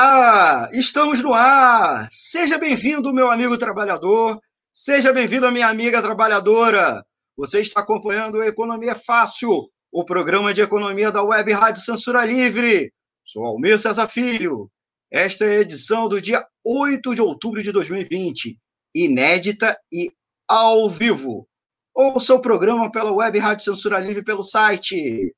Olá, estamos no ar. Seja bem-vindo, meu amigo trabalhador. Seja bem-vindo, minha amiga trabalhadora. Você está acompanhando o Economia Fácil, o programa de economia da Web Rádio Censura Livre. Sou Almir César Filho. Esta é a edição do dia 8 de outubro de 2020, inédita e ao vivo. Ouça o programa pela Web Rádio Censura Livre pelo site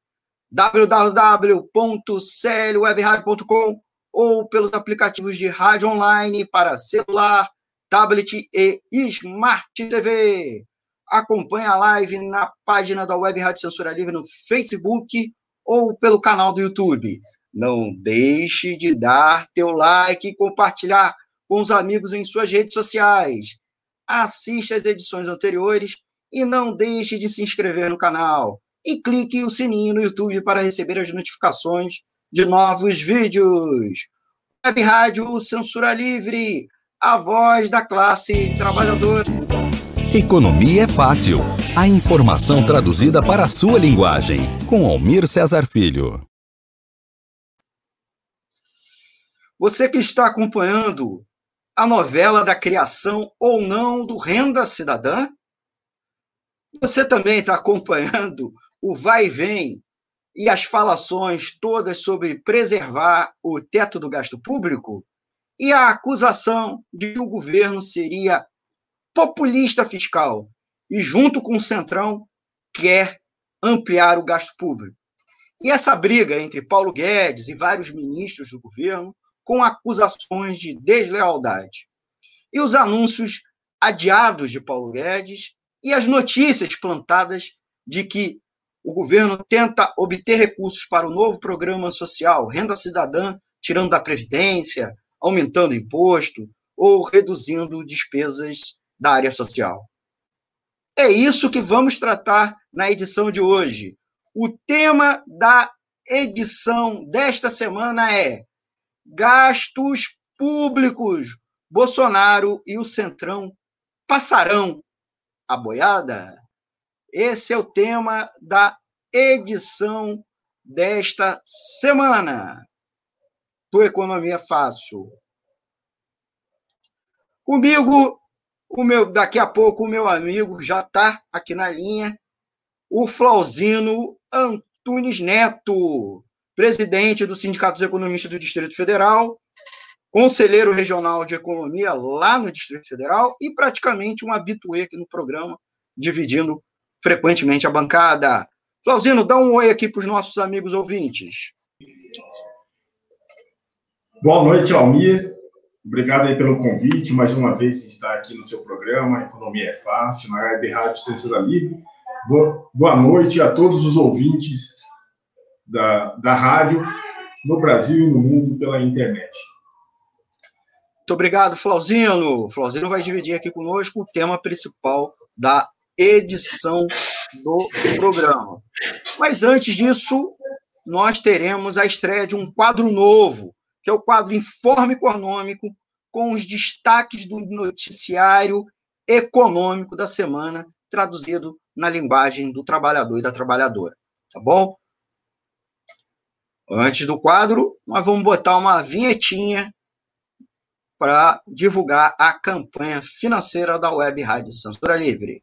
www.clwebradio.com ou pelos aplicativos de rádio online para celular, tablet e Smart TV. Acompanhe a live na página da Web Rádio Censura Livre no Facebook ou pelo canal do YouTube. Não deixe de dar teu like e compartilhar com os amigos em suas redes sociais. Assista as edições anteriores e não deixe de se inscrever no canal. E clique o sininho no YouTube para receber as notificações de novos vídeos. Web Rádio Censura Livre, a voz da classe trabalhadora. Economia é fácil. A informação traduzida para a sua linguagem. Com Almir Cesar Filho. Você que está acompanhando a novela da criação ou não do Renda Cidadã? Você também está acompanhando o vai e vem e as falações todas sobre preservar o teto do gasto público e a acusação de que o governo seria populista fiscal e, junto com o Centrão, quer ampliar o gasto público. E essa briga entre Paulo Guedes e vários ministros do governo com acusações de deslealdade. E os anúncios adiados de Paulo Guedes e as notícias plantadas de que o governo tenta obter recursos para o novo programa social, renda cidadã, tirando da Previdência, aumentando imposto ou reduzindo despesas da área social. É isso que vamos tratar na edição de hoje. O tema da edição desta semana é gastos públicos. Bolsonaro e o Centrão passarão a boiada? Esse é o tema da edição desta semana do Economia Fácil. Comigo, o meu, daqui a pouco, o meu amigo já está aqui na linha, o Flauzino Antunes Neto, presidente do Sindicato dos Economistas do Distrito Federal, conselheiro regional de economia lá no Distrito Federal e praticamente um habituê aqui no programa, dividindo frequentemente a bancada. Flauzino, dá um oi aqui para os nossos amigos ouvintes. Boa noite, Almir. Obrigado aí pelo convite, mais uma vez estar aqui no seu programa, Economia é Fácil, na Web Rádio Censura Livre. Boa noite a todos os ouvintes da, da rádio no Brasil e no mundo pela internet. Muito obrigado, Flauzino. Flauzino vai dividir aqui conosco o tema principal da edição do programa. Mas antes disso, nós teremos a estreia de um quadro novo, que é o quadro Informe Econômico, com os destaques do noticiário econômico da semana, traduzido na linguagem do trabalhador e da trabalhadora. Tá bom? Antes do quadro, nós vamos botar uma vinhetinha para divulgar a campanha financeira da Web Rádio Censura Livre.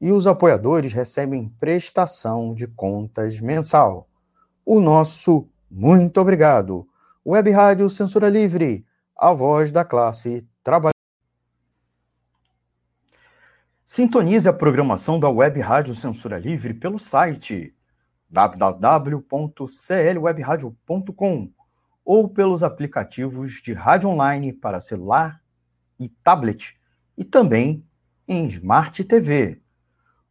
e os apoiadores recebem prestação de contas mensal. O nosso muito obrigado. Web Rádio Censura Livre, a voz da classe trabalhadora. Sintonize a programação da Web Rádio Censura Livre pelo site www.clwebradio.com ou pelos aplicativos de rádio online para celular e tablet e também em Smart TV.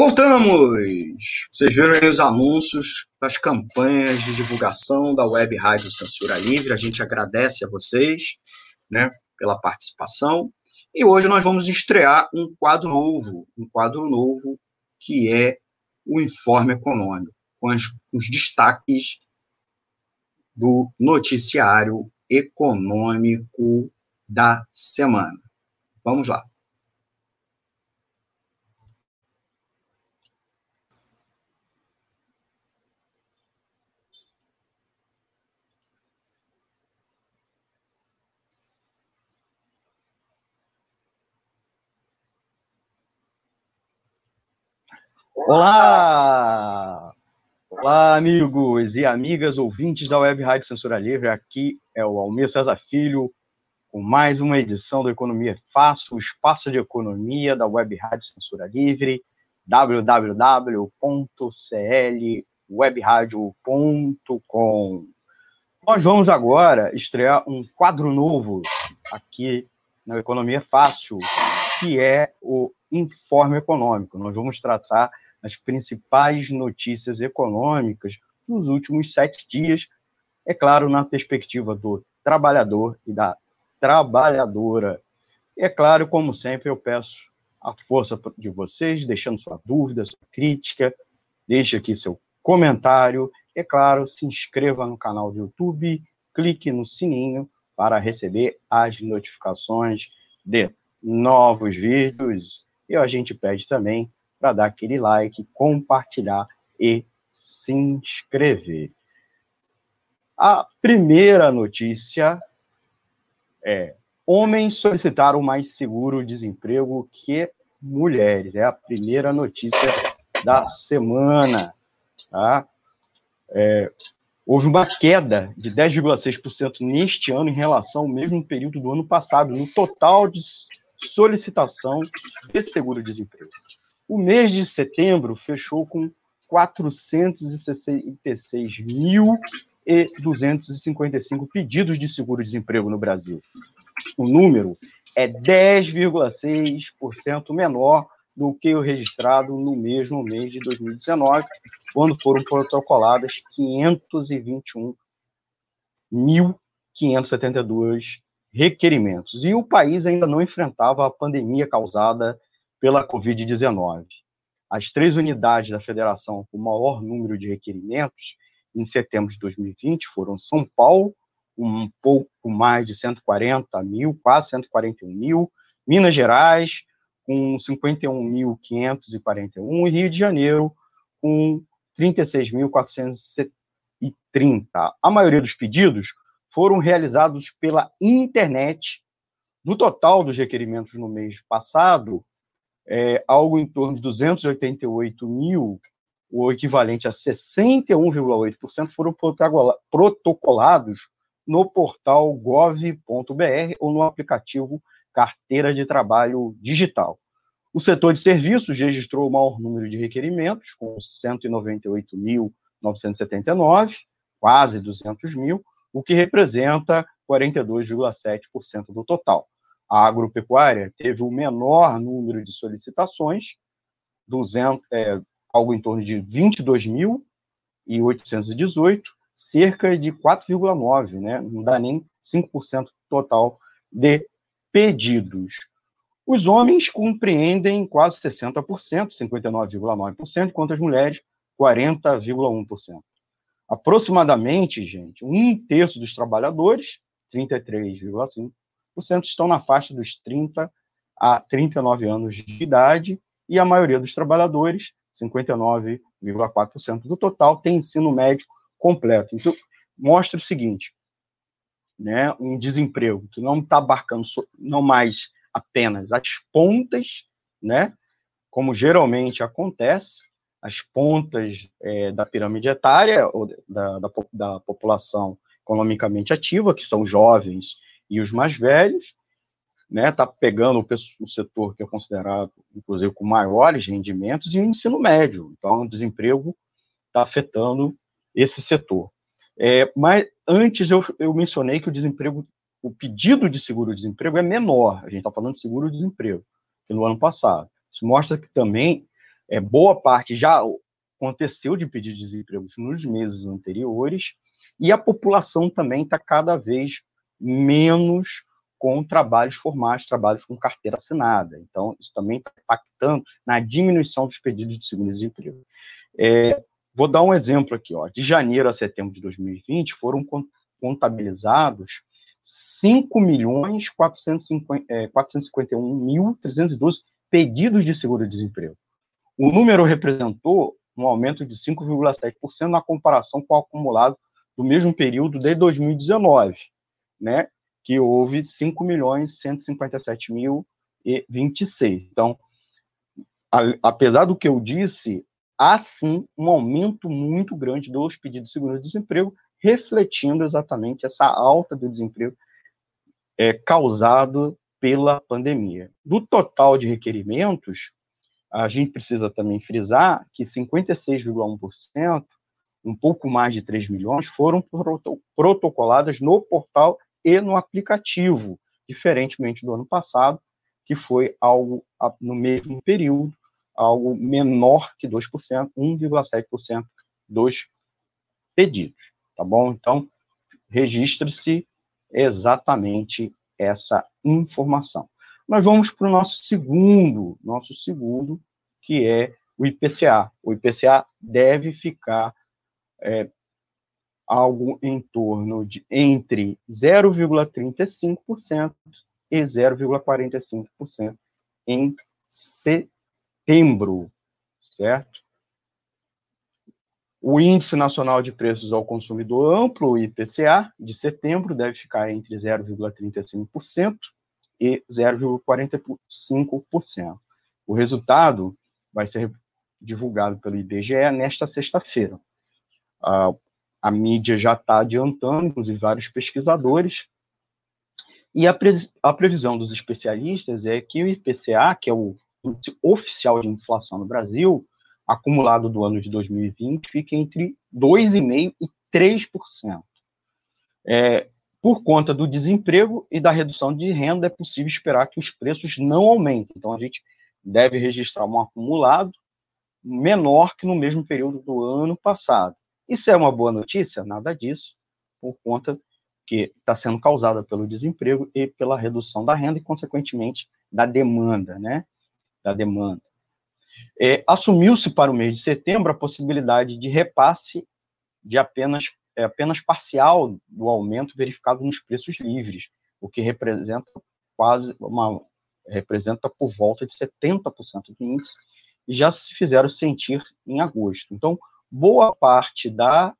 Voltamos! Vocês viram aí os anúncios das campanhas de divulgação da Web Rádio Censura Livre. A gente agradece a vocês né, pela participação. E hoje nós vamos estrear um quadro novo, um quadro novo que é o Informe Econômico, com as, os destaques do noticiário econômico da semana. Vamos lá. Olá! Olá, amigos e amigas ouvintes da Web Rádio Censura Livre. Aqui é o Almir César Filho, com mais uma edição do Economia Fácil, o espaço de economia da Web Rádio Censura Livre, www.clwebradio.com. Nós vamos agora estrear um quadro novo aqui no Economia Fácil, que é o Informe Econômico. Nós vamos tratar as principais notícias econômicas dos últimos sete dias, é claro, na perspectiva do trabalhador e da trabalhadora. É claro, como sempre, eu peço a força de vocês, deixando sua dúvida, sua crítica, deixe aqui seu comentário. É claro, se inscreva no canal do YouTube, clique no sininho para receber as notificações de novos vídeos. E a gente pede também para dar aquele like, compartilhar e se inscrever. A primeira notícia é: homens solicitaram mais seguro-desemprego que mulheres. É a primeira notícia da semana. Tá? É, houve uma queda de 10,6% neste ano em relação ao mesmo período do ano passado, no total de solicitação de seguro-desemprego. O mês de setembro fechou com 466.255 pedidos de seguro-desemprego no Brasil. O número é 10,6% menor do que o registrado no mesmo mês de 2019, quando foram protocoladas 521.572 requerimentos. E o país ainda não enfrentava a pandemia causada pela Covid-19. As três unidades da federação com maior número de requerimentos em setembro de 2020 foram São Paulo, um pouco mais de 140 mil, quase 141 mil, Minas Gerais, com 51.541, e Rio de Janeiro, com 36.430. A maioria dos pedidos foram realizados pela internet. Do total dos requerimentos no mês passado, é, algo em torno de 288 mil, o equivalente a 61,8%, foram protocolados no portal gov.br ou no aplicativo Carteira de Trabalho Digital. O setor de serviços registrou o maior número de requerimentos, com 198.979, quase 200 mil, o que representa 42,7% do total. A agropecuária teve o menor número de solicitações, 200, é, algo em torno de 22.818, cerca de 4,9%, né? não dá nem 5% total de pedidos. Os homens compreendem quase 60%, 59,9%, enquanto as mulheres, 40,1%. Aproximadamente, gente, um terço dos trabalhadores, 33,5%, estão na faixa dos 30 a 39 anos de idade, e a maioria dos trabalhadores, 59,4% do total, tem ensino médio completo. Então, mostra o seguinte, né, um desemprego que não está abarcando não mais apenas as pontas, né, como geralmente acontece, as pontas é, da pirâmide etária ou da, da, da, população economicamente ativa, que são jovens e os mais velhos, né, tá pegando o, o setor que é considerado, inclusive, com maiores rendimentos e o ensino médio. Então, o desemprego está afetando esse setor. É, mas antes eu, eu mencionei que o desemprego, o pedido de seguro-desemprego é menor. A gente está falando de seguro-desemprego, que no ano passado. Isso mostra que também é, boa parte já aconteceu de pedido de desemprego nos meses anteriores, e a população também está cada vez menos com trabalhos formais, trabalhos com carteira assinada. Então, isso também está impactando na diminuição dos pedidos de seguro-desemprego. É, Vou dar um exemplo aqui, ó. De janeiro a setembro de 2020 foram contabilizados 5 milhões 451 mil 312 pedidos de seguro-desemprego. O número representou um aumento de 5,7% na comparação com o acumulado do mesmo período de 2019, né, que houve 5 milhões 157 mil e 26. Então, a, apesar do que eu disse, há sim um aumento muito grande dos pedidos de seguro-desemprego, refletindo exatamente essa alta do desemprego é, causado pela pandemia. Do total de requerimentos, a gente precisa também frisar que 56,1%, um pouco mais de 3 milhões, foram protocoladas no portal e no aplicativo, diferentemente do ano passado, que foi algo no mesmo período algo menor que 2%, 1,7% dos pedidos, tá bom? Então, registre-se exatamente essa informação. Nós vamos para o nosso segundo, nosso segundo, que é o IPCA. O IPCA deve ficar é, algo em torno de entre 0,35% e 0,45% em setembro certo? O Índice Nacional de Preços ao Consumidor Amplo, IPCA, de setembro, deve ficar entre 0,35% e 0,45%. O resultado vai ser divulgado pelo IBGE nesta sexta-feira. A, a mídia já está adiantando, inclusive vários pesquisadores, e a, pre, a previsão dos especialistas é que o IPCA, que é o índice oficial de inflação no Brasil, acumulado do ano de 2020, fica entre 2,5% e 3%. É, por conta do desemprego e da redução de renda, é possível esperar que os preços não aumentem. Então, a gente deve registrar um acumulado menor que no mesmo período do ano passado. Isso é uma boa notícia? Nada disso, por conta que está sendo causada pelo desemprego e pela redução da renda e, consequentemente, da demanda, né? da demanda. É, Assumiu-se para o mês de setembro a possibilidade de repasse de apenas, é, apenas parcial do aumento verificado nos preços livres, o que representa quase uma representa por volta de 70% do índice, e já se fizeram sentir em agosto. Então, boa parte da,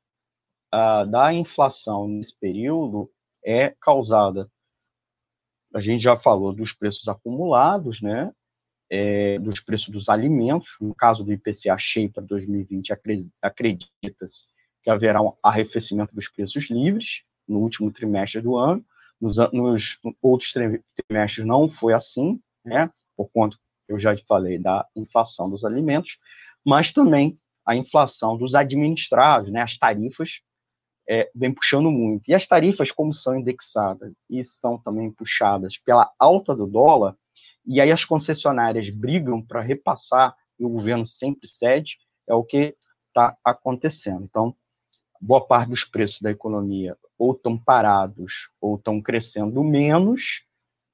da inflação nesse período é causada, a gente já falou dos preços acumulados, né, é, dos preços dos alimentos. No caso do IPCA cheio para 2020, acredita-se que haverá um arrefecimento dos preços livres no último trimestre do ano. Nos, nos outros trimestres não foi assim, né, por conta, eu já falei, da inflação dos alimentos, mas também a inflação dos administrados, né, as tarifas é, vem puxando muito. E as tarifas, como são indexadas e são também puxadas pela alta do dólar, e aí as concessionárias brigam para repassar e o governo sempre cede, é o que está acontecendo. Então, boa parte dos preços da economia ou estão parados ou estão crescendo menos,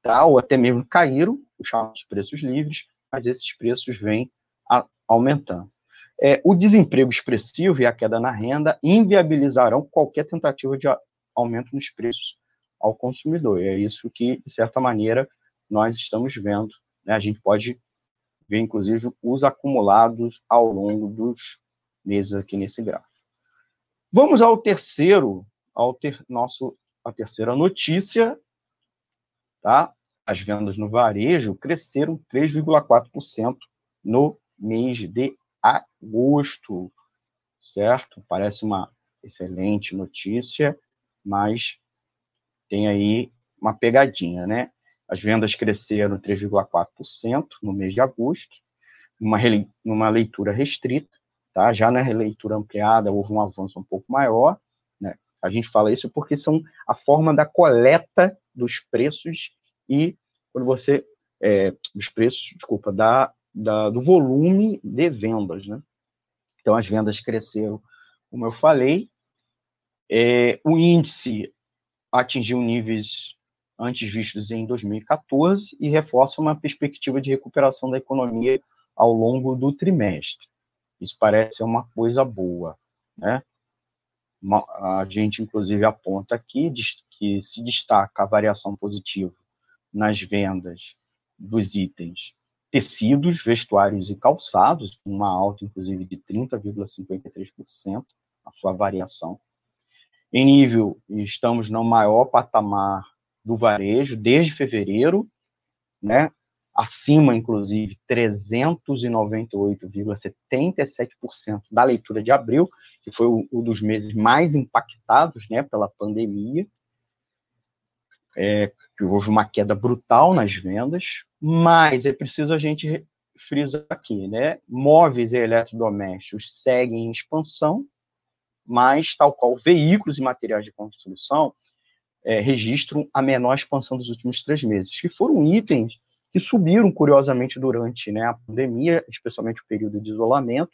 tá? ou até mesmo caíram, os preços livres, mas esses preços vêm a, aumentando. É, o desemprego expressivo e a queda na renda inviabilizarão qualquer tentativa de aumento nos preços ao consumidor. E é isso que, de certa maneira, nós estamos vendo. Né? A gente pode ver, inclusive, os acumulados ao longo dos meses aqui nesse gráfico. Vamos ao terceiro, ao ter, nosso, a terceira notícia, tá? As vendas no varejo cresceram 3,4% no mês de agosto, certo? Parece uma excelente notícia, mas tem aí uma pegadinha, né? As vendas cresceram 3,4% no mês de agosto, numa, leitura restrita, tá? Já na releitura ampliada houve um avanço um pouco maior, né? A gente fala isso porque são a forma da coleta dos preços e quando você é, dos preços, desculpa, da, da, do volume de vendas, né? Então as vendas cresceram, como eu falei, é, o índice atingiu níveis antes vistos em 2014 e reforça uma perspectiva de recuperação da economia ao longo do trimestre. Isso parece uma coisa boa, né? A gente, inclusive, aponta aqui que se destaca a variação positiva nas vendas dos itens tecidos, vestuários e calçados, uma alta, inclusive, de 30,53%, a sua variação. Em nível, estamos no maior patamar do varejo desde fevereiro, né? acima, inclusive, 398,77% da leitura de abril, que foi um dos meses mais impactados né, pela pandemia, é, que houve uma queda brutal nas vendas, mas é preciso a gente frisar aqui, né? Móveis e eletrodomésticos seguem em expansão, mas, tal qual veículos e materiais de construção, é, registram a menor expansão dos últimos três meses, que foram itens que subiram curiosamente durante né, a pandemia, especialmente o período de isolamento.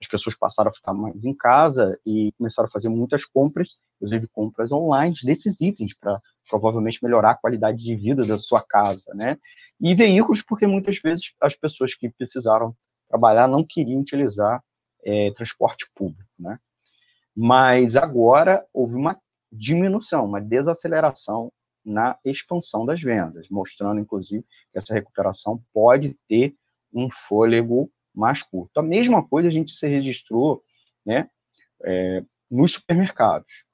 As pessoas passaram a ficar mais em casa e começaram a fazer muitas compras, inclusive compras online, desses itens, para provavelmente melhorar a qualidade de vida da sua casa, né? E veículos, porque muitas vezes as pessoas que precisaram trabalhar não queriam utilizar é, transporte público, né? Mas agora houve uma diminuição, uma desaceleração na expansão das vendas, mostrando, inclusive, que essa recuperação pode ter um fôlego mais curto. A mesma coisa a gente se registrou né, é, nos supermercados,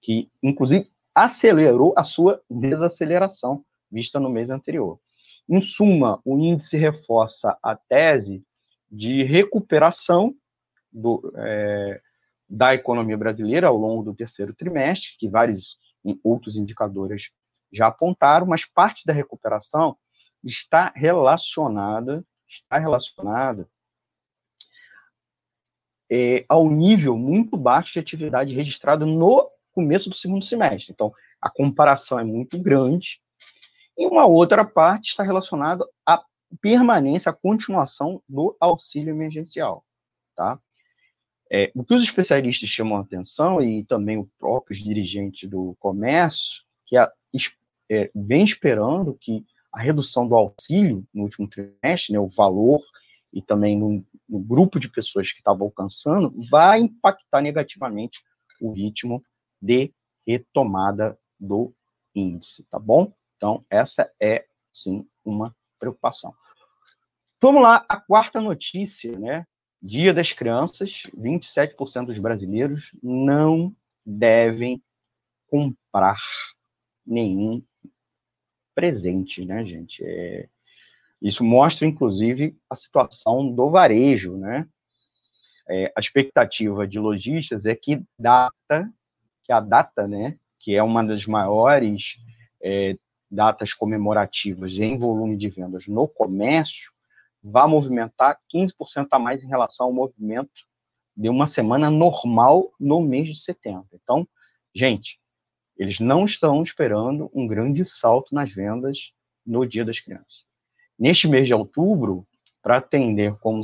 que, inclusive, acelerou a sua desaceleração vista no mês anterior. Em suma, o índice reforça a tese de recuperação do, é, da economia brasileira ao longo do terceiro trimestre, que vários outros indicadores já apontaram, mas parte da recuperação está relacionada está relacionada é, ao nível muito baixo de atividade registrado no começo do segundo semestre. Então, a comparação é muito grande. E uma outra parte está relacionada à permanência, à continuação do auxílio emergencial. Tá? É, o que os especialistas chamam a atenção, e também o próprios dirigentes do comércio, que a, é, vem esperando que a redução do auxílio no último trimestre, né, o valor e também no, no grupo de pessoas que estavam alcançando, vai impactar negativamente o ritmo de retomada do índice, tá bom? Então, essa é, sim, uma preocupação. Vamos lá, a quarta notícia, né? Dia das Crianças, 27% dos brasileiros não devem comprar nenhum presente, né, gente? É, isso mostra, inclusive, a situação do varejo, né? É, a expectativa de lojistas é que data, que a data, né, que é uma das maiores é, datas comemorativas em volume de vendas no comércio, vai movimentar 15% a mais em relação ao movimento de uma semana normal no mês de setembro. Então, Gente, eles não estão esperando um grande salto nas vendas no Dia das Crianças. Neste mês de outubro, para atender como,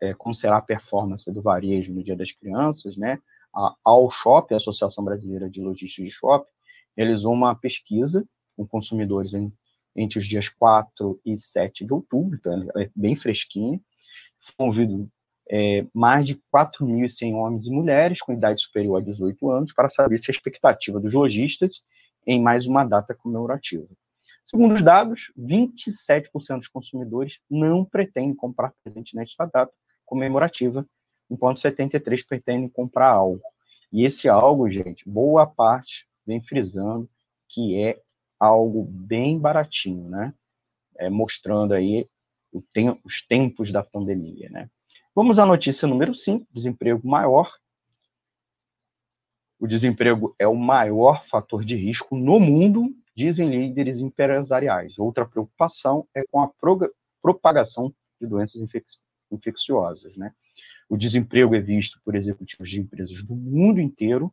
é, como será a performance do varejo no Dia das Crianças, né, a Shop, a Associação Brasileira de Logística de Shopping, realizou uma pesquisa com consumidores em, entre os dias 4 e 7 de outubro, então ela é bem fresquinha. Convido é, mais de 4.100 homens e mulheres com idade superior a 18 anos para saber se a expectativa dos lojistas em mais uma data comemorativa. Segundo os dados, 27% dos consumidores não pretendem comprar presente nesta data comemorativa, enquanto 73% pretendem comprar algo. E esse algo, gente, boa parte vem frisando que é algo bem baratinho, né? É, mostrando aí tem, os tempos da pandemia, né? Vamos à notícia número 5, desemprego maior. O desemprego é o maior fator de risco no mundo dizem líderes empresariais. Outra preocupação é com a propagação de doenças infec infecciosas. Né? O desemprego é visto por executivos de empresas do mundo inteiro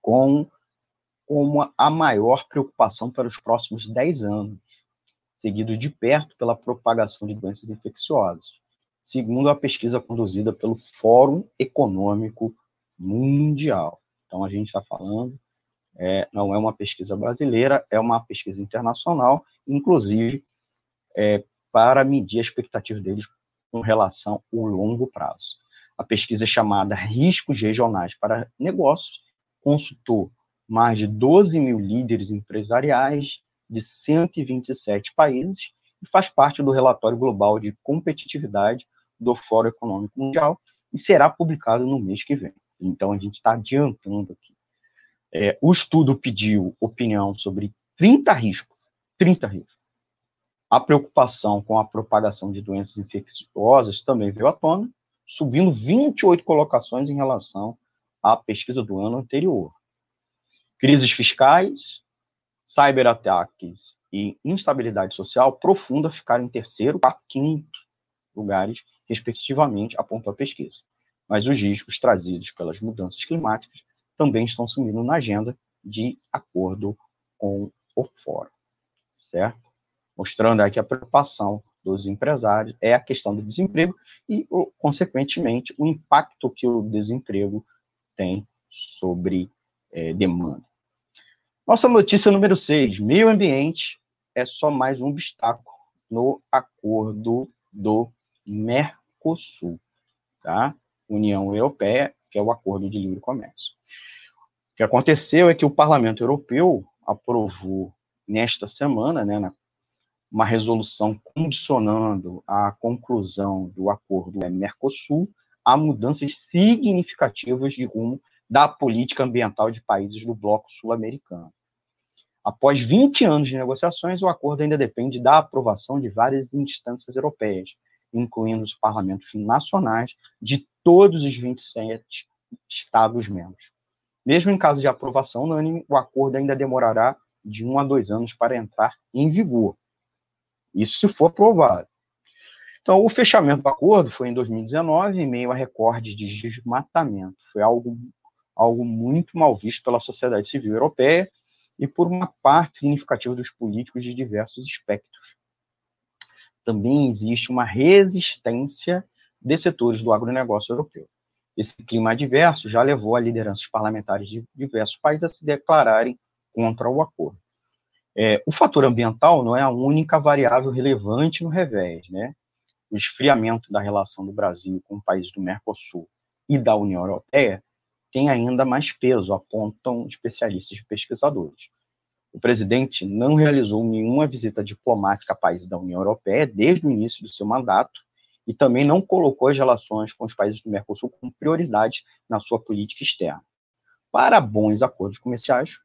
com como a maior preocupação para os próximos 10 anos, seguido de perto pela propagação de doenças infecciosas, segundo a pesquisa conduzida pelo Fórum Econômico Mundial. Então, a gente está falando é, não é uma pesquisa brasileira, é uma pesquisa internacional, inclusive é, para medir a expectativa deles com relação ao longo prazo. A pesquisa é chamada Riscos Regionais para Negócios, consultou mais de 12 mil líderes empresariais de 127 países e faz parte do relatório global de competitividade do Fórum Econômico Mundial e será publicado no mês que vem. Então, a gente está adiantando aqui. É, o estudo pediu opinião sobre 30 riscos, 30 riscos. A preocupação com a propagação de doenças infecciosas também veio à tona, subindo 28 colocações em relação à pesquisa do ano anterior. Crises fiscais, cyberataques e instabilidade social profunda ficaram em terceiro e quinto lugares, respectivamente, apontou a pesquisa. Mas os riscos trazidos pelas mudanças climáticas também estão sumindo na agenda de acordo com o fórum, certo? Mostrando aqui a preocupação dos empresários é a questão do desemprego e, consequentemente, o impacto que o desemprego tem sobre é, demanda. Nossa notícia número 6, meio ambiente é só mais um obstáculo no acordo do Mercosul, tá? União Europeia, que é o acordo de livre comércio que aconteceu é que o Parlamento Europeu aprovou nesta semana, né, uma resolução condicionando a conclusão do acordo Mercosul a mudanças significativas de rumo da política ambiental de países do bloco sul-americano. Após 20 anos de negociações, o acordo ainda depende da aprovação de várias instâncias europeias, incluindo os parlamentos nacionais de todos os 27 Estados-membros. Mesmo em caso de aprovação unânime, o acordo ainda demorará de um a dois anos para entrar em vigor. Isso se for aprovado. Então, o fechamento do acordo foi em 2019, em meio a recordes de desmatamento. Foi algo, algo muito mal visto pela sociedade civil europeia e por uma parte significativa dos políticos de diversos espectros. Também existe uma resistência de setores do agronegócio europeu. Esse clima adverso já levou a lideranças parlamentares de diversos países a se declararem contra o acordo. É, o fator ambiental não é a única variável relevante no revés, né? O esfriamento da relação do Brasil com países do Mercosul e da União Europeia tem ainda mais peso, apontam especialistas e pesquisadores. O presidente não realizou nenhuma visita diplomática a países da União Europeia desde o início do seu mandato e também não colocou as relações com os países do Mercosul como prioridade na sua política externa. Para bons acordos comerciais,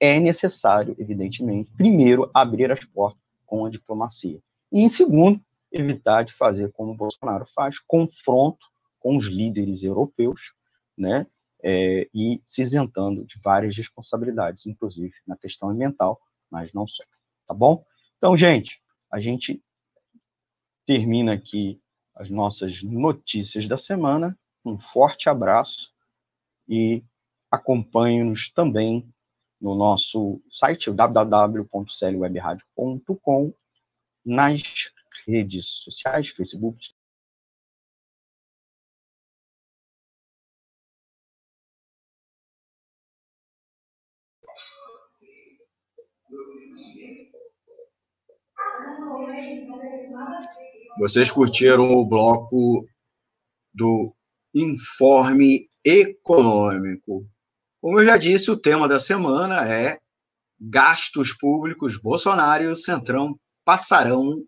é necessário, evidentemente, primeiro, abrir as portas com a diplomacia. E, em segundo, evitar de fazer como o Bolsonaro faz, confronto com os líderes europeus, né, é, e se isentando de várias responsabilidades, inclusive na questão ambiental, mas não só. Tá bom? Então, gente, a gente termina aqui as nossas notícias da semana. Um forte abraço e acompanhe-nos também no nosso site, www.clwebradio.com, nas redes sociais, Facebook, Vocês curtiram o bloco do informe econômico. Como eu já disse, o tema da semana é gastos públicos Bolsonaro e o Centrão passarão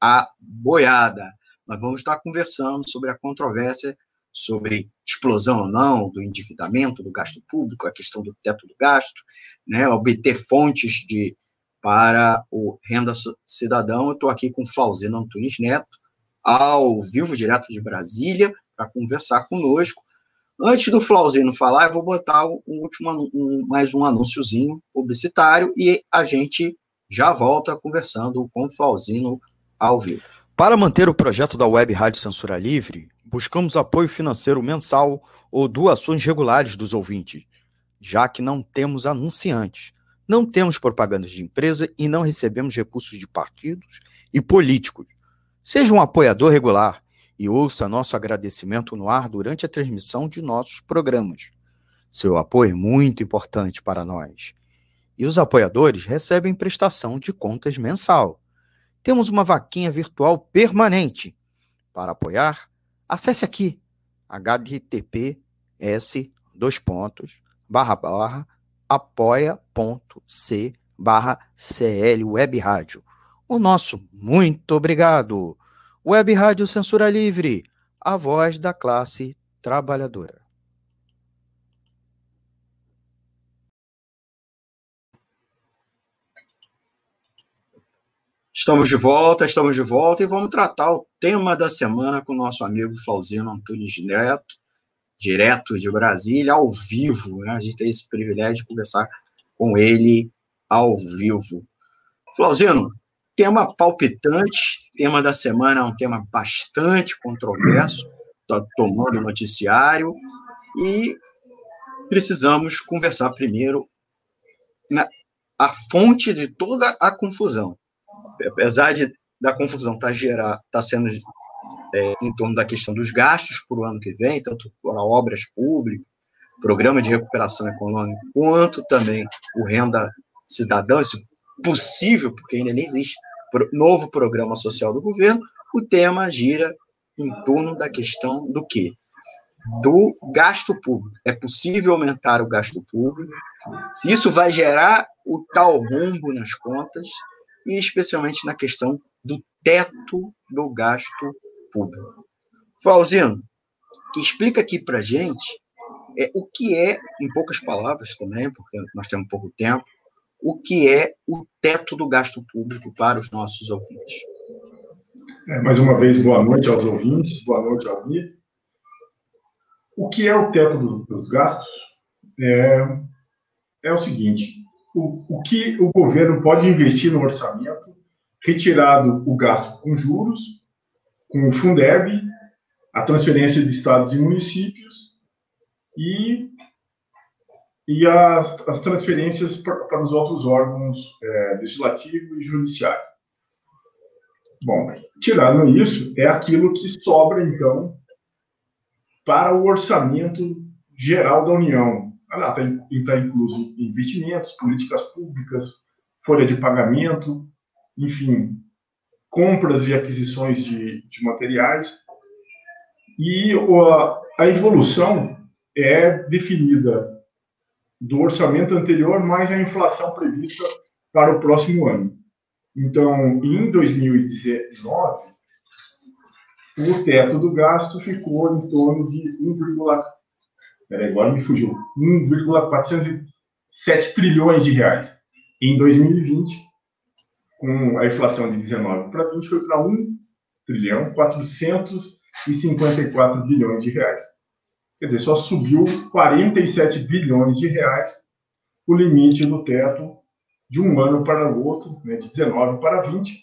a boiada. Nós vamos estar conversando sobre a controvérsia sobre explosão ou não do endividamento do gasto público, a questão do teto do gasto, né, obter fontes de para o Renda Cidadão. Eu estou aqui com Flauzino Antunes Neto, ao vivo, direto de Brasília, para conversar conosco. Antes do Flauzino falar, eu vou botar um último, um, mais um anúnciozinho publicitário e a gente já volta conversando com o Flauzino ao vivo. Para manter o projeto da Web Rádio Censura Livre, buscamos apoio financeiro mensal ou doações regulares dos ouvintes, já que não temos anunciantes. Não temos propagandas de empresa e não recebemos recursos de partidos e políticos. Seja um apoiador regular e ouça nosso agradecimento no ar durante a transmissão de nossos programas. Seu apoio é muito importante para nós. E os apoiadores recebem prestação de contas mensal. Temos uma vaquinha virtual permanente. Para apoiar, acesse aqui https dois pontos barra barra apoia.c barra CL Web Rádio. O nosso muito obrigado. Web Rádio Censura Livre, a voz da classe trabalhadora. Estamos de volta, estamos de volta e vamos tratar o tema da semana com o nosso amigo Flauzino Antunes Neto, direto de Brasília, ao vivo. Né? A gente tem esse privilégio de conversar com ele ao vivo. Flauzino, tema palpitante, tema da semana é um tema bastante controverso, está tomando noticiário, e precisamos conversar primeiro na, a fonte de toda a confusão. Apesar de, da confusão estar tá, tá sendo é, em torno da questão dos gastos para o ano que vem, tanto para obras públicas, programa de recuperação econômica, quanto também o renda cidadão, esse possível, porque ainda nem existe, novo programa social do governo, o tema gira em torno da questão do quê? Do gasto público. É possível aumentar o gasto público? Se isso vai gerar o tal rombo nas contas, e especialmente na questão do teto do gasto público. Flauzino, explica aqui para gente é, o que é, em poucas palavras também, porque nós temos pouco tempo, o que é o teto do gasto público para os nossos ouvintes. É, mais uma vez, boa noite aos ouvintes, boa noite ao. O que é o teto do, dos gastos? É, é o seguinte: o, o que o governo pode investir no orçamento, retirado o gasto com juros com o Fundeb, a transferência de estados e municípios e, e as, as transferências para, para os outros órgãos é, legislativo e judiciário. Bom, tirando isso, é aquilo que sobra, então, para o orçamento geral da União. Está tá incluso investimentos, políticas públicas, folha de pagamento, enfim, compras e aquisições de, de materiais. E a, a evolução é definida do orçamento anterior mais a inflação prevista para o próximo ano. Então, em 2019, o teto do gasto ficou em torno de 1, peraí, agora me fugiu, 1,407 trilhões de reais. Em 2020, com a inflação de 19 para 20, foi para 1 trilhão 454 bilhões de reais. Quer dizer, só subiu 47 bilhões de reais o limite do teto de um ano para o outro, né, de 19 para 20.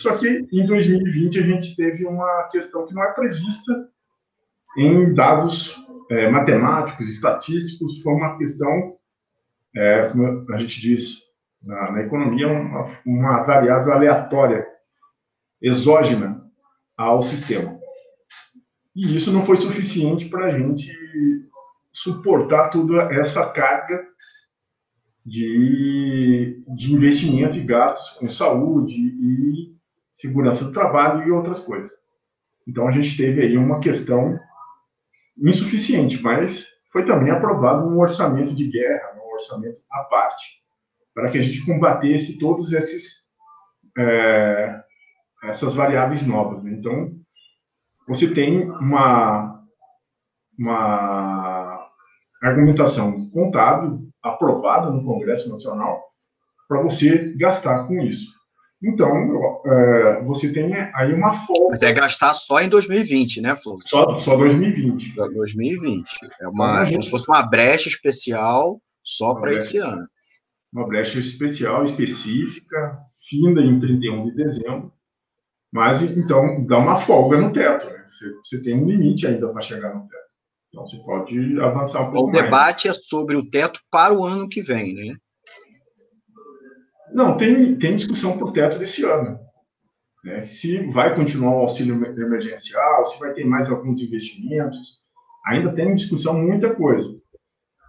Só que em 2020 a gente teve uma questão que não é prevista em dados é, matemáticos, estatísticos, foi uma questão, é, como a gente diz na, na economia, uma, uma variável aleatória, exógena ao sistema. E isso não foi suficiente para a gente suportar toda essa carga de, de investimento e gastos com saúde e segurança do trabalho e outras coisas. Então a gente teve aí uma questão insuficiente, mas foi também aprovado um orçamento de guerra, um orçamento à parte, para que a gente combatesse todos esses é, essas variáveis novas. Né? Então você tem uma uma argumentação contábil aprovada no Congresso Nacional para você gastar com isso. Então, é, você tem aí uma folga. Mas é gastar só em 2020, né, Flávio? Só, só 2020. 2020. É uma, então, gente... como se fosse uma brecha especial só para esse ano. Uma brecha especial, específica, finda em 31 de dezembro. Mas, então, dá uma folga no teto. Né? Você, você tem um limite ainda para chegar no teto. Então, você pode avançar um pouco O debate mais. é sobre o teto para o ano que vem, né? Não, tem, tem discussão para o teto desse ano. Né? Se vai continuar o auxílio emergencial, se vai ter mais alguns investimentos. Ainda tem discussão muita coisa.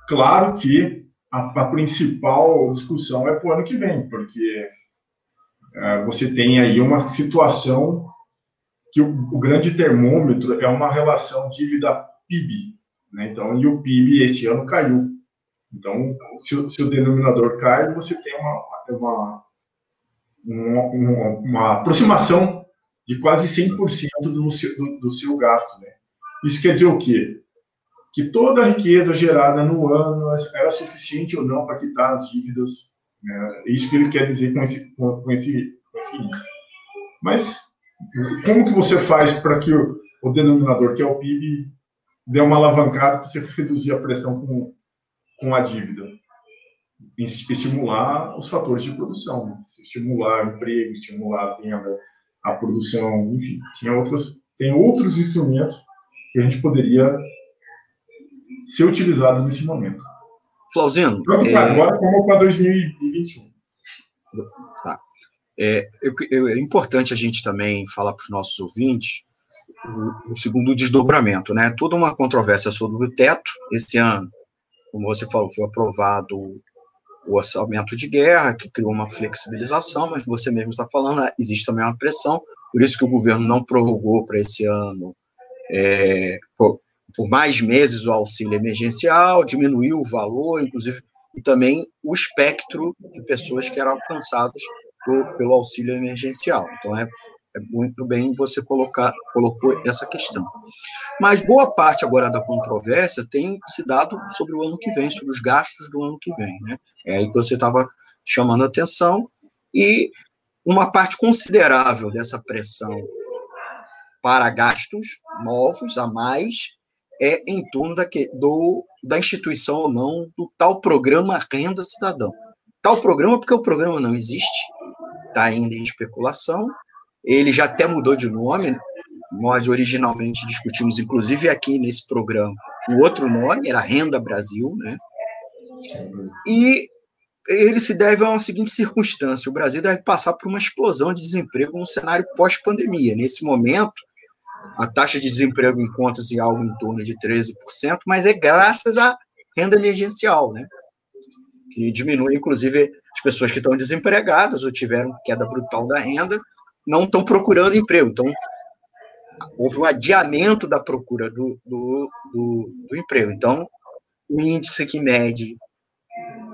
Claro que a, a principal discussão é para o ano que vem, porque é, você tem aí uma situação que o, o, grande termômetro é uma relação dívida-PIB. Né? Então, e o PIB esse ano caiu. Então, se, se o denominador cai, você tem uma, uma, uma, uma aproximação de quase 100% do do, do seu gasto. Né? Isso quer dizer o quê? Que toda a riqueza gerada no ano era suficiente ou não para quitar as dívidas. Né? É isso que ele quer dizer com esse, com esse, com esse índice. Mas como que você faz para que o, o, denominador, que é o PIB, dê uma alavancada para você reduzir a pressão com, com a dívida? estimular os fatores de produção, né? estimular o emprego, estimular a venda, a produção, enfim, tinha outras, tem outros instrumentos que a gente poderia ser utilizado nesse momento. Flauzino. Tanto para é... agora como para 2021. Tá. É, é, importante a gente também falar para os nossos ouvintes o, o, segundo desdobramento, né? Toda uma controvérsia sobre o teto esse ano, como você falou, foi aprovado o orçamento de guerra, que criou uma flexibilização, mas você mesmo está falando, ah, existe também uma pressão, por isso que o governo não prorrogou para esse ano é, por, mais meses o auxílio emergencial, diminuiu o valor, inclusive, e também o espectro de pessoas que eram alcançadas por, pelo auxílio emergencial. Então, é é muito bem você colocar colocou essa questão. Mas boa parte agora da controvérsia tem se dado sobre o ano que vem, sobre os gastos do ano que vem. Né? É aí que você estava chamando a atenção, e uma parte considerável dessa pressão para gastos novos, a mais, é em torno da, que, do, da instituição ou não do tal programa Renda Cidadão. Tal programa, porque o programa não existe, está ainda em especulação, ele já até mudou de nome. Nós originalmente discutimos, inclusive aqui nesse programa, o outro nome era Renda Brasil, né? E ele se deve a uma seguinte circunstância: o Brasil deve passar por uma explosão de desemprego no cenário pós-pandemia. Nesse momento, a taxa de desemprego encontra-se algo em torno de 13%, mas é graças à renda emergencial, né? Que diminui, inclusive, as pessoas que estão desempregadas ou tiveram queda brutal da renda, não estão procurando emprego. Então, houve um adiamento da procura do, do, do, do emprego. Então, o índice que mede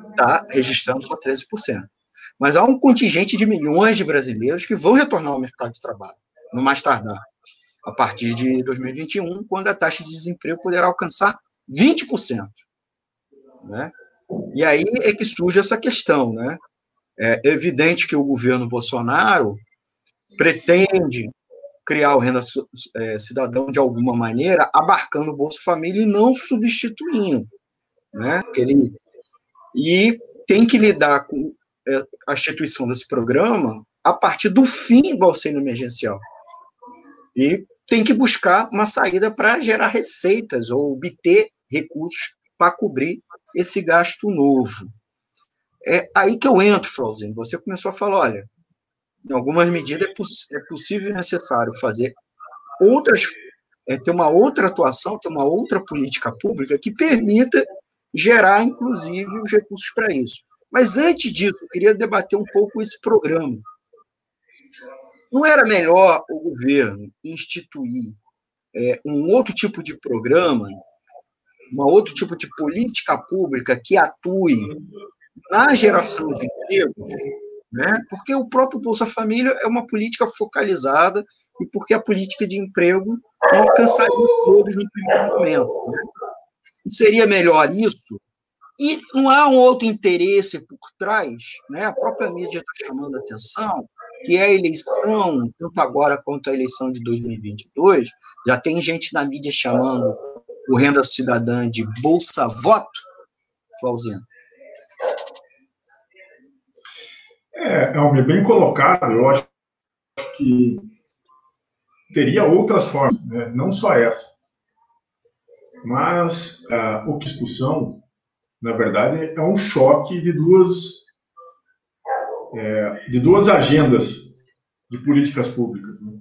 está registrando só 13%. Mas há um contingente de milhões de brasileiros que vão retornar ao mercado de trabalho, no mais tardar, a partir de 2021, quando a taxa de desemprego poderá alcançar 20%. Né? E aí é que surge essa questão. Né? É evidente que o governo Bolsonaro pretende criar o renda é, cidadão de alguma maneira, abarcando o Bolsa Família e não substituindo, né? Ele, e tem que lidar com é, a instituição desse programa a partir do fim do auxílio emergencial. E tem que buscar uma saída para gerar receitas ou obter recursos para cobrir esse gasto novo. É aí que eu entro, Flauzinho. Você começou a falar, olha, em algumas medidas é, poss é possível e necessário fazer outras, é, ter uma outra atuação, ter uma outra política pública que permita gerar, inclusive, os recursos para isso. Mas antes disso, eu queria debater um pouco esse programa. Não era melhor o governo instituir é, um outro tipo de programa, um outro tipo de política pública que atue na geração de emprego, né? porque o próprio Bolsa Família é uma política focalizada e porque a política de emprego não alcançaria todos no primeiro momento. Né? Seria melhor isso? E não há um outro interesse por trás, né? a própria mídia está chamando a atenção, que é a eleição, tanto agora quanto a eleição de 2022, já tem gente na mídia chamando o Renda Cidadã de Bolsa Voto, Flauzinho. É, Elmer, bem colocado. Eu acho que teria outras formas, né? não só essa. Mas a discussão, na verdade, é um choque de duas é, de duas agendas de políticas públicas. Né?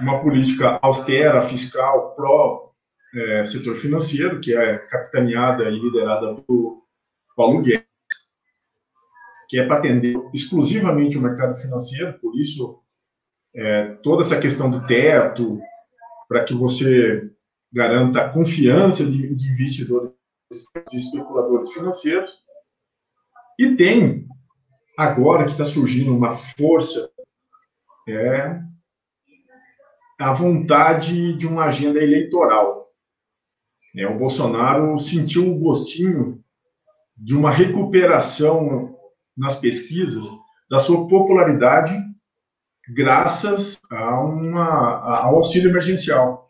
Uma política austera, fiscal, pró é, financeiro, que é capitaneada e liderada por Paulo Guedes, que é para atender exclusivamente o mercado financeiro, por isso é, toda essa questão do teto, para que você garanta a confiança de, de investidores, de especuladores financeiros, e tem agora que está surgindo uma força é a vontade de uma agenda eleitoral. É, o Bolsonaro sentiu o gostinho de uma recuperação nas pesquisas da sua popularidade graças a uma, ao auxílio emergencial.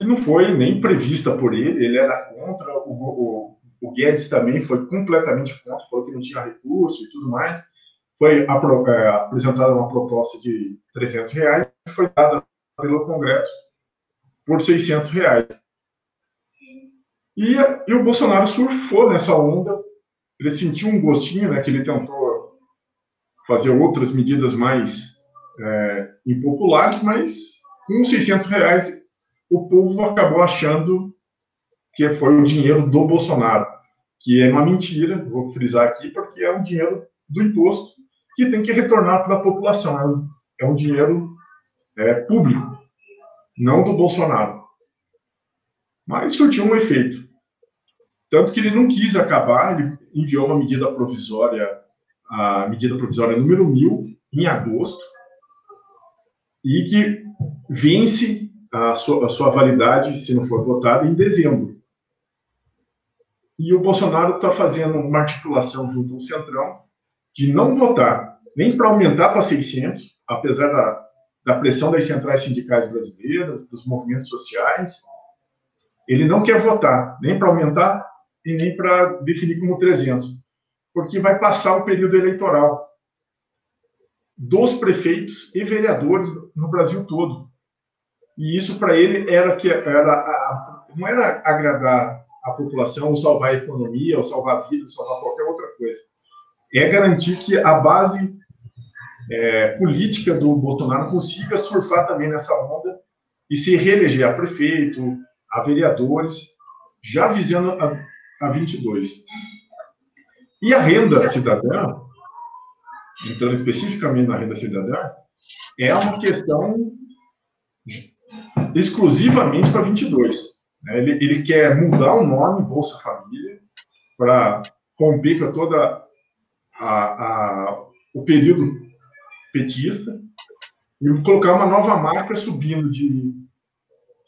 Não foi nem prevista por ele, ele era contra, o, o, o Guedes também foi completamente contra, falou que não tinha recurso e tudo mais. Foi é, apresentada uma proposta de 300 reais e foi dada pelo Congresso por 600 reais. E, e o Bolsonaro surfou nessa onda ele sentiu um gostinho, né, que ele tentou fazer outras medidas mais é, impopulares, mas com 600 reais o povo acabou achando que foi o dinheiro do Bolsonaro, que é uma mentira, vou frisar aqui, porque é um dinheiro do imposto que tem que retornar para a população, é um, é dinheiro é, público, não do Bolsonaro. Mas surtiu um efeito. Tanto que ele não quis acabar, ele enviou uma medida provisória, a medida provisória número 1000, em agosto, e que vence a sua, a sua validade, se não for votada, em dezembro. E o Bolsonaro está fazendo uma articulação junto ao Centrão de não votar nem para aumentar para 600, apesar da, da pressão das centrais sindicais brasileiras, dos movimentos sociais. Ele não quer votar nem para aumentar e nem para definir como 300, porque vai passar o período eleitoral dos prefeitos e vereadores no Brasil todo. E isso para ele era que era não era agradar a população, ou salvar a economia, ou salvar a vida, ou salvar qualquer outra coisa. É garantir que a base é, política do Bolsonaro consiga surfar também nessa onda e se reeleger a prefeito, a vereadores, já visando a, a 22. E a renda cidadã, entrando especificamente na renda cidadã, é uma questão exclusivamente para 22. Né? Ele, ele quer mudar o nome Bolsa Família para romper com toda a, a, o período petista e colocar uma nova marca subindo de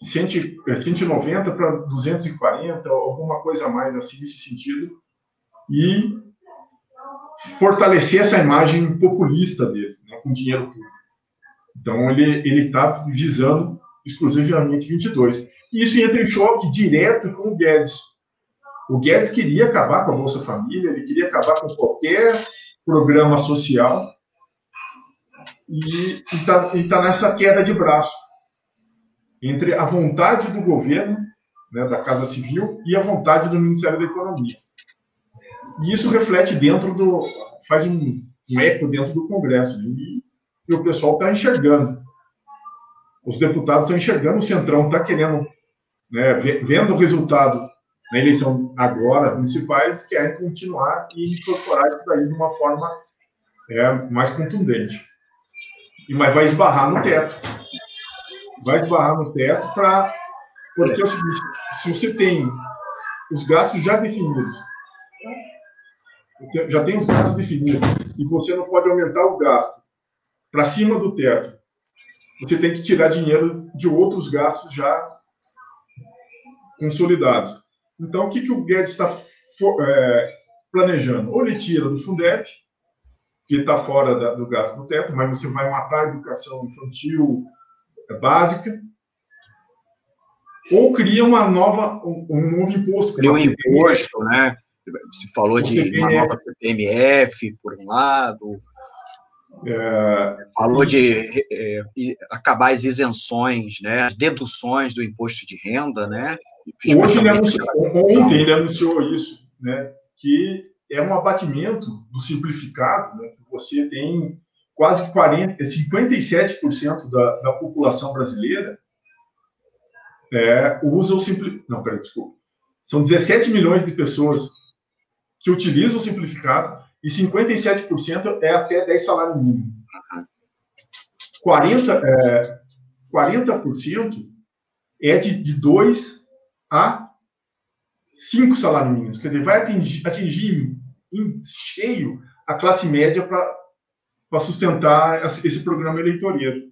190 para 240, alguma coisa mais assim nesse sentido, e fortalecer essa imagem populista dele, né, com dinheiro público. Então, ele está visando exclusivamente 22. E isso entra em choque direto com o Guedes. O Guedes queria acabar com a Bolsa Família, ele queria acabar com qualquer programa social, e está tá nessa queda de braço entre a vontade do governo né, da Casa Civil e a vontade do Ministério da Economia. E isso reflete dentro do. faz um, um eco dentro do Congresso. E, e o pessoal está enxergando. Os deputados estão enxergando, o Centrão está querendo, né, vendo o resultado na eleição agora, municipais, querem continuar e incorporar isso daí de uma forma é, mais contundente. E, mas vai esbarrar no teto. Vai esbarrar no teto para. Porque é o seguinte: se você tem os gastos já definidos, já tem os gastos definidos, e você não pode aumentar o gasto para cima do teto, você tem que tirar dinheiro de outros gastos já consolidados. Então, o que, que o Guedes está é, planejando? Ou ele tira do Fundeb, que está fora da, do gasto do teto, mas você vai matar a educação infantil básica, ou cria uma nova, um, um novo imposto. Cria um imposto, né? Se falou de uma nova CPMF, por um lado, é, falou de é, acabar as isenções, né, as deduções do imposto de renda, né? Hoje ele anunciou, ontem ele anunciou isso, né, que é um abatimento do simplificado, né, que você tem quase 40, 57% da, da população brasileira é, usa o simplificado. Não, peraí, desculpa. São 17 milhões de pessoas que utilizam o simplificado e 57% é até 10 salários mínimos. 40%, é, 40% é de, de 2 a 5 salários mínimos. Quer dizer, vai atingir, atingir em cheio a classe média para sustentar esse programa eleitoreiro.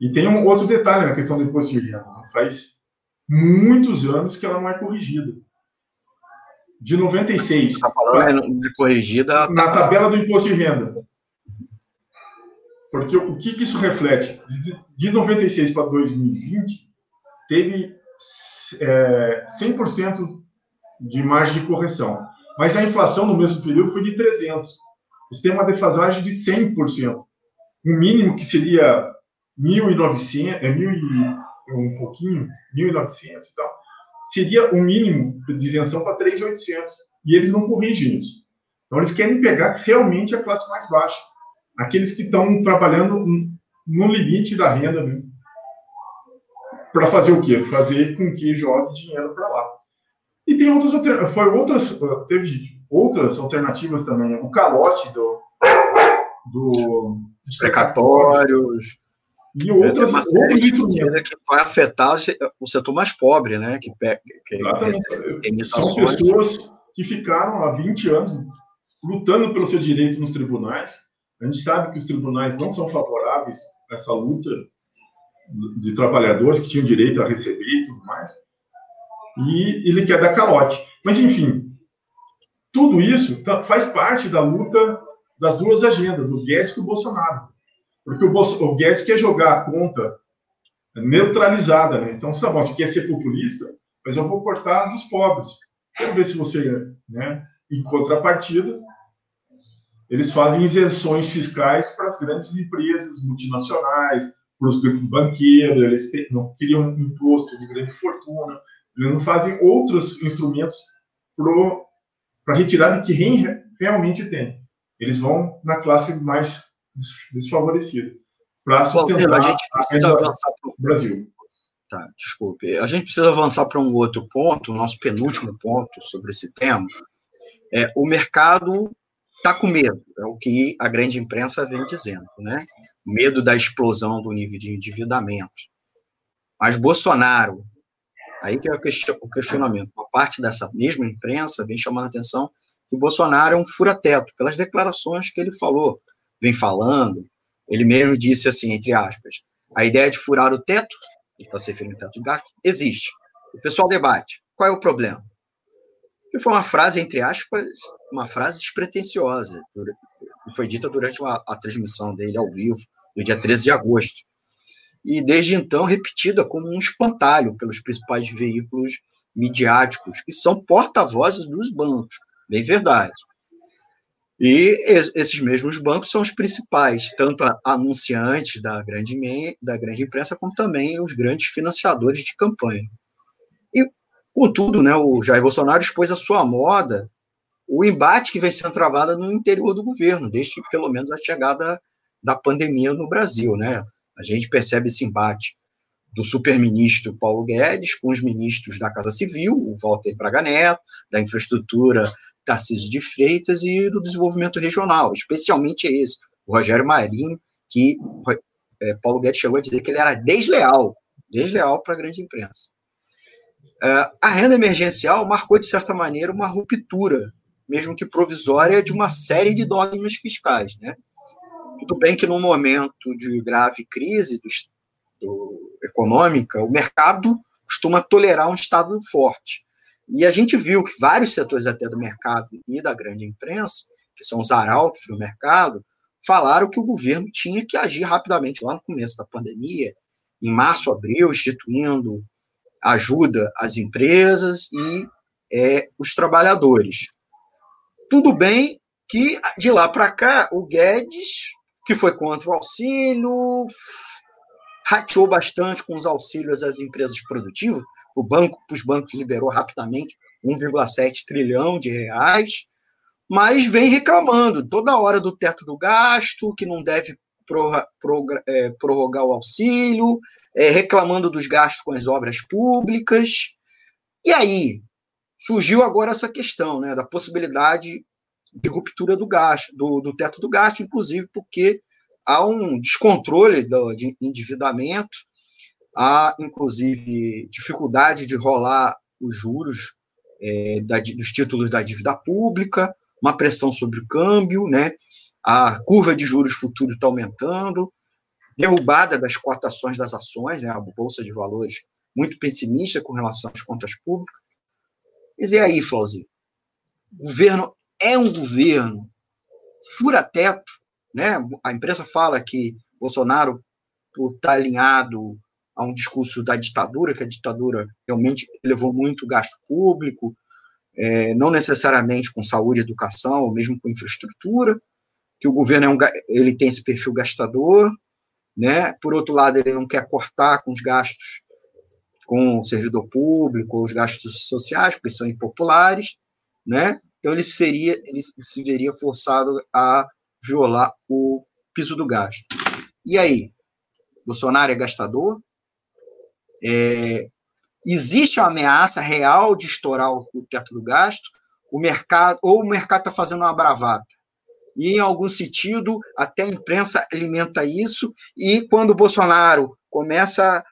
E tem um outro detalhe na questão do imposto de renda. Faz muitos anos que ela não é corrigida de 96. Está falando pra, é corrigida. Na tabela do imposto de renda. Porque o que, que isso reflete? De, de 96 para 2020, teve é, 100% de margem de correção. Mas a inflação no mesmo período foi de 300. Isso tem uma defasagem de 100%. Um mínimo que seria 1.900, é 1.000 e um pouquinho, 1.900 e tal seria o mínimo de isenção para 3,800. E eles não corrigem isso. Então, eles querem pegar realmente a classe mais baixa. Aqueles que estão trabalhando no limite da renda, né? para fazer o quê? Fazer com que jogue dinheiro para lá. E tem outras foi outras teve outras alternativas também. O calote do, do dos precatórios, e outras, uma série de medidas que vai afetar o setor mais pobre, né? Que, que São pessoas que ficaram há 20 anos lutando pelo seu direito nos tribunais. A gente sabe que os tribunais não são favoráveis a essa luta de trabalhadores que tinham direito a receber e tudo mais. E ele quer dar calote. Mas, enfim, tudo isso tá, faz parte da luta das duas agendas, do Guedes e do Bolsonaro. Porque o, Bolso, o Guedes quer jogar a conta neutralizada, né? Então, tá bom, você quer ser populista, mas eu vou cortar dos pobres. Quero ver se você, né? Em contrapartida, eles fazem isenções fiscais para as grandes empresas multinacionais, para os banqueiros, eles não criam um imposto de grande fortuna, eles não fazem outros instrumentos para retirar de quem realmente tem. Eles vão na classe mais desfavorecido para sustentar Bom, a gente precisa a avançar para o Brasil. Tá, desculpe. A gente precisa avançar para um outro ponto, o nosso penúltimo ponto sobre esse tema. É, o mercado está com medo, é o que a grande imprensa vem dizendo, né? Medo da explosão do nível de endividamento. Mas Bolsonaro, aí que é o questionamento, uma parte dessa mesma imprensa vem chamando a atenção que Bolsonaro é um fura-teto, pelas declarações que ele falou vem falando, ele mesmo disse assim, entre aspas, a ideia de furar o teto, ele está se referindo ao teto de gasto, existe. O pessoal debate. Qual é o problema? Que foi uma frase, entre aspas, uma frase despretensiosa, que foi dita durante a, a transmissão dele ao vivo, no dia 13 de agosto. E desde então repetida como um espantalho pelos principais veículos midiáticos, que são porta-vozes dos bancos, bem verdade. E esses mesmos bancos são os principais, tanto anunciantes da grande, da grande imprensa, como também os grandes financiadores de campanha. E Contudo, né, o Jair Bolsonaro expôs a sua moda o embate que vem sendo travado no interior do governo, desde pelo menos a chegada da pandemia no Brasil. Né? A gente percebe esse embate do superministro Paulo Guedes com os ministros da Casa Civil, o Walter Braga Neto, da Infraestrutura, Tarcísio de Freitas, e do Desenvolvimento Regional, especialmente esse, o Rogério Marinho, que é, Paulo Guedes chegou a dizer que ele era desleal, desleal para a grande imprensa. É, a renda emergencial marcou, de certa maneira, uma ruptura, mesmo que provisória, de uma série de dogmas fiscais. Né? Tudo bem que, num momento de grave crise do, do, econômica, o mercado costuma tolerar um Estado forte. E a gente viu que vários setores até do mercado e da grande imprensa, que são os arautos do mercado, falaram que o governo tinha que agir rapidamente lá no começo da pandemia, em março, abril, instituindo ajuda às empresas e é, os trabalhadores. Tudo bem que de lá para cá o Guedes, que foi contra o auxílio, rateou bastante com os auxílios às empresas produtivas. O banco, os bancos liberou rapidamente 1,7 trilhão de reais, mas vem reclamando toda hora do teto do gasto, que não deve é, prorrogar o auxílio, é, reclamando dos gastos com as obras públicas. E aí surgiu agora essa questão né, da possibilidade de ruptura do gasto, do, do teto do gasto, inclusive porque há um descontrole do, de endividamento, há inclusive dificuldade de rolar os juros é, da, dos títulos da dívida pública, uma pressão sobre o câmbio, né? a curva de juros futuros está aumentando, derrubada das cotações das ações, né? a Bolsa de Valores muito pessimista com relação às contas públicas. Mas e aí, Flauzinho? O governo é um governo fura-teto, né? A imprensa fala que Bolsonaro, estar alinhado a um discurso da ditadura, que a ditadura realmente levou muito gasto público, é, não necessariamente com saúde educação, ou mesmo com infraestrutura, que o governo é um, ele tem esse perfil gastador, né? Por outro lado, ele não quer cortar com os gastos com o servidor público, os gastos sociais, porque são impopulares, né? Então ele seria, ele se veria forçado a violar o piso do gasto. E aí, Bolsonaro é gastador? É, existe uma ameaça real de estourar o, teto do gasto? O mercado ou o mercado está fazendo uma bravata? E, em algum sentido, até a imprensa alimenta isso, e quando o Bolsonaro começa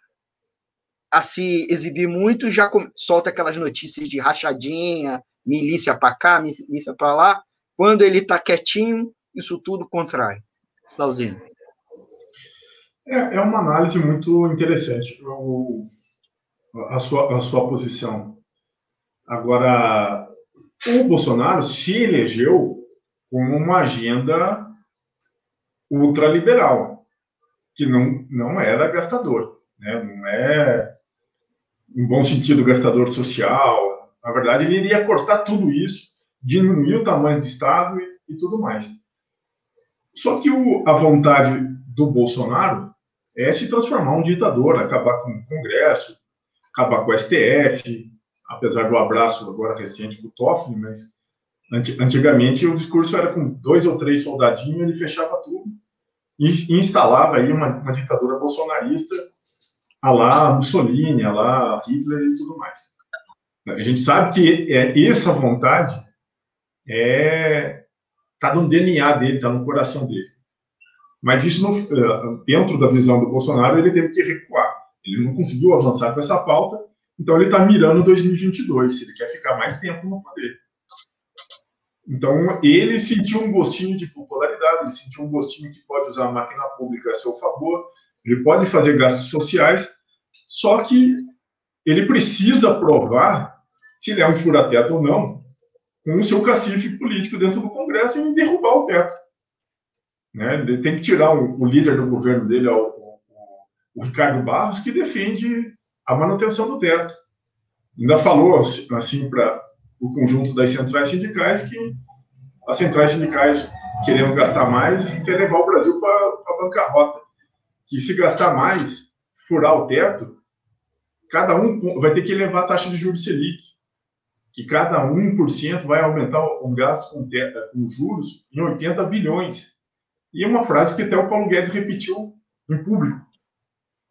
a se exibir muito, já solta aquelas notícias de rachadinha, milícia para cá, milícia para lá. Quando ele está quietinho, isso tudo contrai. Flauzinho. É, é uma análise muito interessante o, a, sua, a sua posição. Agora, o Bolsonaro se elegeu com uma agenda ultraliberal, que não, não era gastador, né? não é, em bom sentido, gastador social. Na verdade, ele iria cortar tudo isso, diminuir o tamanho do Estado e, e tudo mais. Só que o, a vontade do Bolsonaro é se transformar um ditador, acabar com o Congresso, acabar com o STF, apesar do abraço agora recente com o Toffoli, mas Antigamente o discurso era com dois ou três soldadinhos, ele fechava tudo e instalava aí uma, uma ditadura bolsonarista a lá Mussolini, a lá Hitler e tudo mais. A gente sabe que é, essa vontade é está no DNA dele, está no coração dele. Mas isso, não, eh, dentro da visão do Bolsonaro, ele teve que recuar. Ele não conseguiu avançar com essa pauta, então ele está mirando 2022. Ele quer ficar mais tempo no poder. Então, ele sentiu um gostinho de popularidade, ele sentiu um gostinho que pode usar a máquina pública a seu favor, ele pode fazer gastos sociais, só que ele precisa provar se ele é um fura-teto ou não, com o seu cacife político dentro do Congresso e derrubar o teto. Né? Ele tem que tirar o, o líder do governo dele, o, o, o Ricardo Barros, que defende a manutenção do teto. Ainda falou assim para o conjunto das centrais sindicais, que as centrais sindicais, querendo gastar mais, quer levar o Brasil para a bancarrota. Que se gastar mais, furar o teto, cada um vai ter que elevar a taxa de juros Selic, que cada 1% vai aumentar o gasto com, com juros em 80 bilhões. E uma frase que até o Paulo Guedes repetiu em público,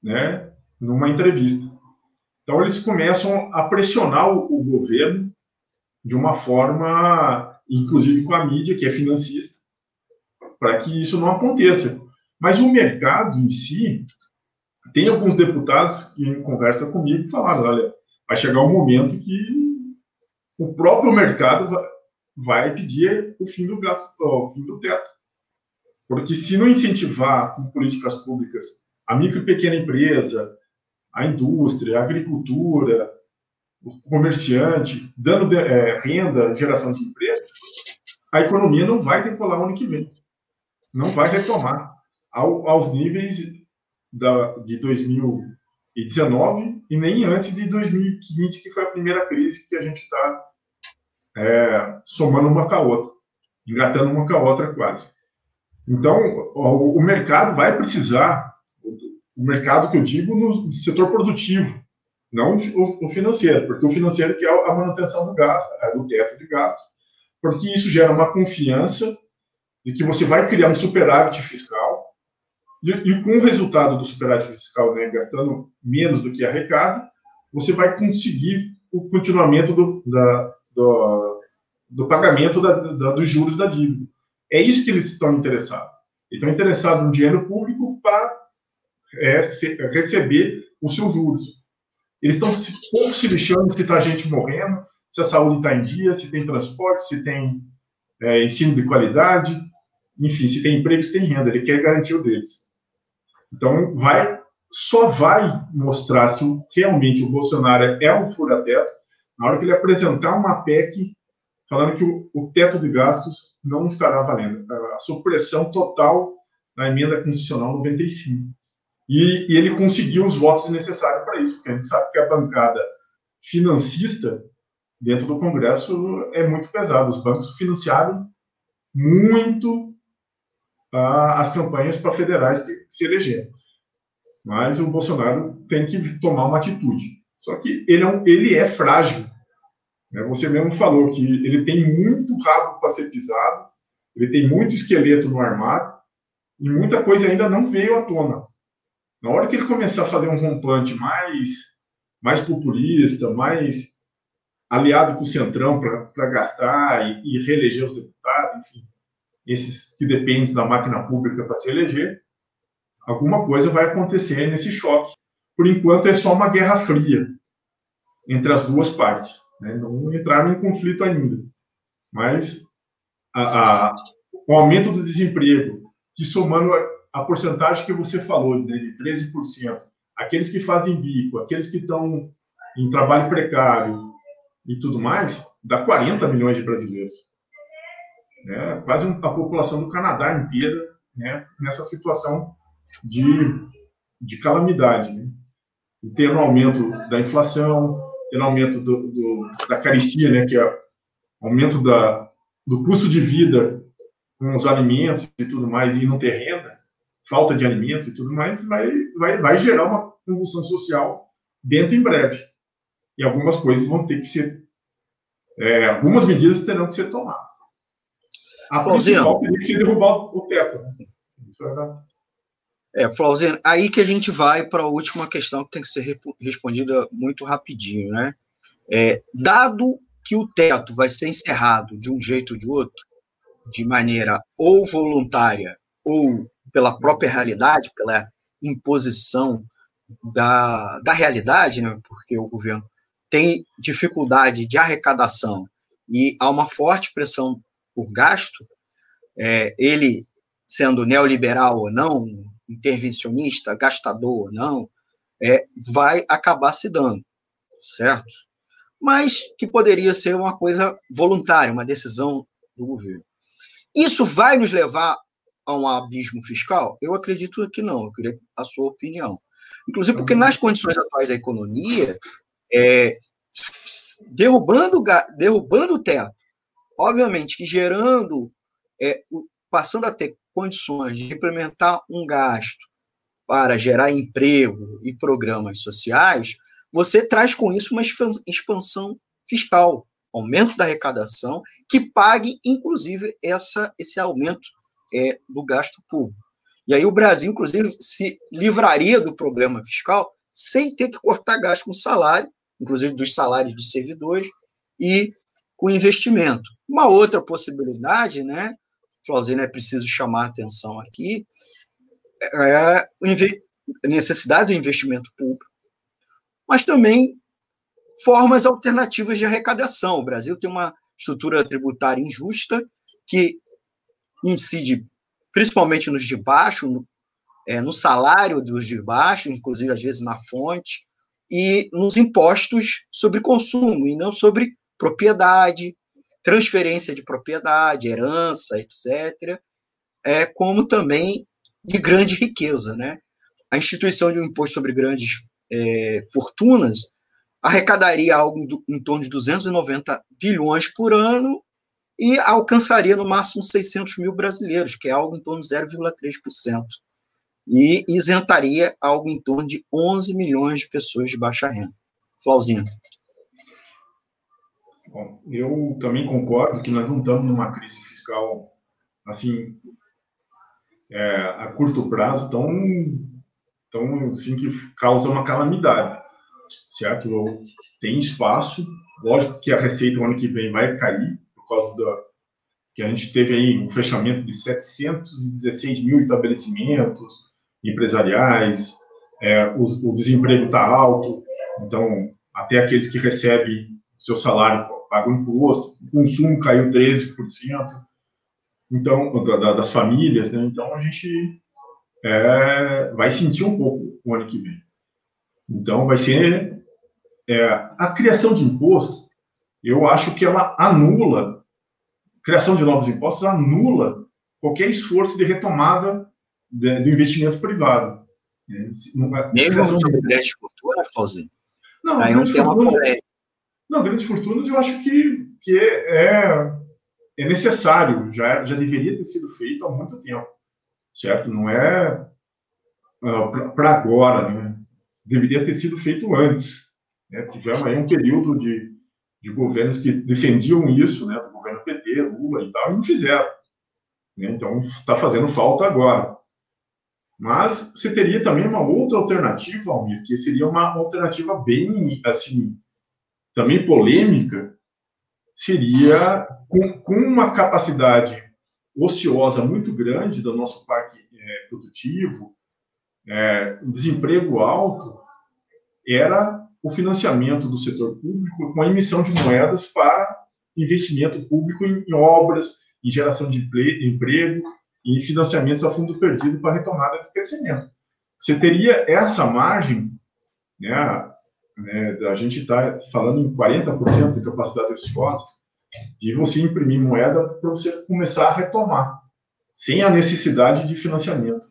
né, numa entrevista. Então, eles começam a pressionar o, o governo de uma forma, inclusive com a mídia, que é financista, para que isso não aconteça. Mas o mercado em si, tem alguns deputados que em conversa comigo falaram, olha, vai chegar um momento que o próprio mercado vai pedir o fim do gasto, o fim do teto. Porque se não incentivar com políticas públicas a micro e pequena empresa, a indústria, a agricultura, o comerciante, dando de, é, renda, geração de emprego, a economia não vai decolar o ano que vem. Não vai retomar ao, aos níveis da, de 2019 e nem antes de 2015, que foi a primeira crise que a gente está é, somando uma com a outra, engatando uma com a outra quase. Então, o, mercado vai precisar, o mercado que eu digo no setor produtivo, não o, financeiro, porque o financeiro quer a manutenção do gasto, é, do teto de gasto, porque isso gera uma confiança de que você vai criar um superávit fiscal e, e com o resultado do superávit fiscal, né, gastando menos do que arrecada, você vai conseguir o continuamento do, da, do, do pagamento da, da, dos juros da dívida. É isso que eles estão interessados. Eles estão interessados no dinheiro público para é, receber os seus juros. Eles estão pouco se lixando se está gente morrendo, se a saúde está em dia, se tem transporte, se tem é, ensino de qualidade, enfim, se tem emprego, se tem renda. Ele quer garantir o deles. Então, vai, só vai mostrar se realmente o Bolsonaro é um fura-teto na hora que ele apresentar uma PEC falando que o, o teto de gastos não estará valendo. A supressão total na emenda constitucional 95. E, e ele conseguiu os votos necessários para isso, porque a gente sabe que a bancada financista dentro do Congresso é muito pesada. Os bancos financiaram muito as campanhas para federais que se elegeram. Mas o Bolsonaro tem que tomar uma atitude. Só que ele é, um, ele é frágil. Né? Você mesmo falou que ele tem muito rabo para ser pisado, ele tem muito esqueleto no armário, e muita coisa ainda não veio à tona. Na hora que ele começar a fazer um rompante mais, mais populista, mais aliado com o Centrão para gastar e, e, reeleger os deputados, enfim, esses que dependem da máquina pública para se eleger, alguma coisa vai acontecer nesse choque. Por enquanto é só uma guerra fria entre as duas partes. Né? Não entraram em conflito ainda. Mas a, a, o aumento do desemprego, que somando a porcentagem que você falou, né, de 13%, aqueles que fazem bico, aqueles que estão em trabalho precário e tudo mais, dá 40 milhões de brasileiros. Né? Quase a população do Canadá inteira né, nessa situação de, de calamidade. Né? E tendo aumento da inflação, tendo aumento do, do, da caristia, né, que é aumento da, do custo de vida com os alimentos e tudo mais, e não ter renda, falta de alimentos e tudo mais, vai, vai, vai gerar uma convulsão social dentro em breve. E algumas coisas vão ter que ser. É, algumas medidas terão que ser tomadas. A principal teria que ser derrubar o teto. Né? Isso é, Flauzino, aí que a gente vai para a última questão que tem que ser respondida muito rapidinho, né? É, dado que o teto vai ser encerrado de um jeito ou de outro, de maneira ou voluntária ou pela própria realidade, pela imposição da, da realidade, né, porque o governo tem dificuldade de arrecadação e há uma forte pressão por gasto, é, ele sendo neoliberal ou não, intervencionista, gastador ou não, é, vai acabar se dando, certo? Mas que poderia ser uma coisa voluntária, uma decisão do governo. Isso vai nos levar a um abismo fiscal? Eu acredito que não, eu queria a sua opinião. Inclusive porque nas condições atuais da economia, é, derrubando, derrubando o teto, obviamente que gerando, é, passando a ter condições de implementar um gasto para gerar emprego e programas sociais, você traz com isso uma expansão fiscal, aumento da arrecadação, que pague, inclusive, essa, esse aumento é, do gasto público. E aí o Brasil, inclusive, se livraria do problema fiscal sem ter que cortar gasto com salário, inclusive dos salários dos servidores, e com investimento. Uma outra possibilidade, né, Flauzino, é preciso chamar a atenção aqui, é a necessidade do investimento público, mas também formas alternativas de arrecadação. O Brasil tem uma estrutura tributária injusta que incide principalmente nos de baixo, no, é, no salário dos de baixo, inclusive às vezes na fonte, e nos impostos sobre consumo, e não sobre propriedade, transferência de propriedade, herança, etc., é, como também de grande riqueza. Né? A instituição de um imposto sobre grandes é, fortunas arrecadaria algo em, torno de 290 bilhões por ano e alcançaria no máximo 600 mil brasileiros, que é algo em torno de 0,3%, e isentaria algo em torno de 11 milhões de pessoas de baixa renda. Flauzinho. Bom, eu também concordo que nós não estamos numa crise fiscal assim é, a curto prazo tão tão assim que causa uma calamidade, certo? Tem espaço, lógico que a receita o ano que vem vai cair por causa da que a gente teve aí um fechamento de 716 mil estabelecimentos empresariais, é, o, o desemprego está alto, então até aqueles que recebem seu salário pagam imposto, o consumo caiu 13%, então da, das famílias, né? Então a gente é, vai sentir um pouco o ano que vem. Então vai ser é, a criação de impostos. Eu acho que ela anula criação de novos impostos anula qualquer esforço de retomada de, do investimento privado. Mesmo sobre grandes fortunas, Fauzi? Não, Aí não tem uma não, grandes fortunas eu acho que, que é, é necessário, já, já deveria ter sido feito há muito tempo, certo? Não é uh, ah, para agora, né? Deveria ter sido feito antes. Né? Tivemos aí um período de, de governos que defendiam isso, né? Do governo PT, Lula e tal, e não fizeram. Né? Então, está fazendo falta agora. Mas você teria também uma outra alternativa, Almir, que seria uma alternativa bem, assim, também polêmica, seria com, com uma capacidade ociosa muito grande do nosso parque é, produtivo, é, desemprego alto, era o financiamento do setor público com a emissão de moedas para investimento público em, em obras, em geração de emprego e financiamentos a fundo perdido para retomada do crescimento. Você teria essa margem né, né, a gente está falando em 40% de capacidade ociosa, de você imprimir moeda para você começar a retomar, sem a necessidade de financiamento.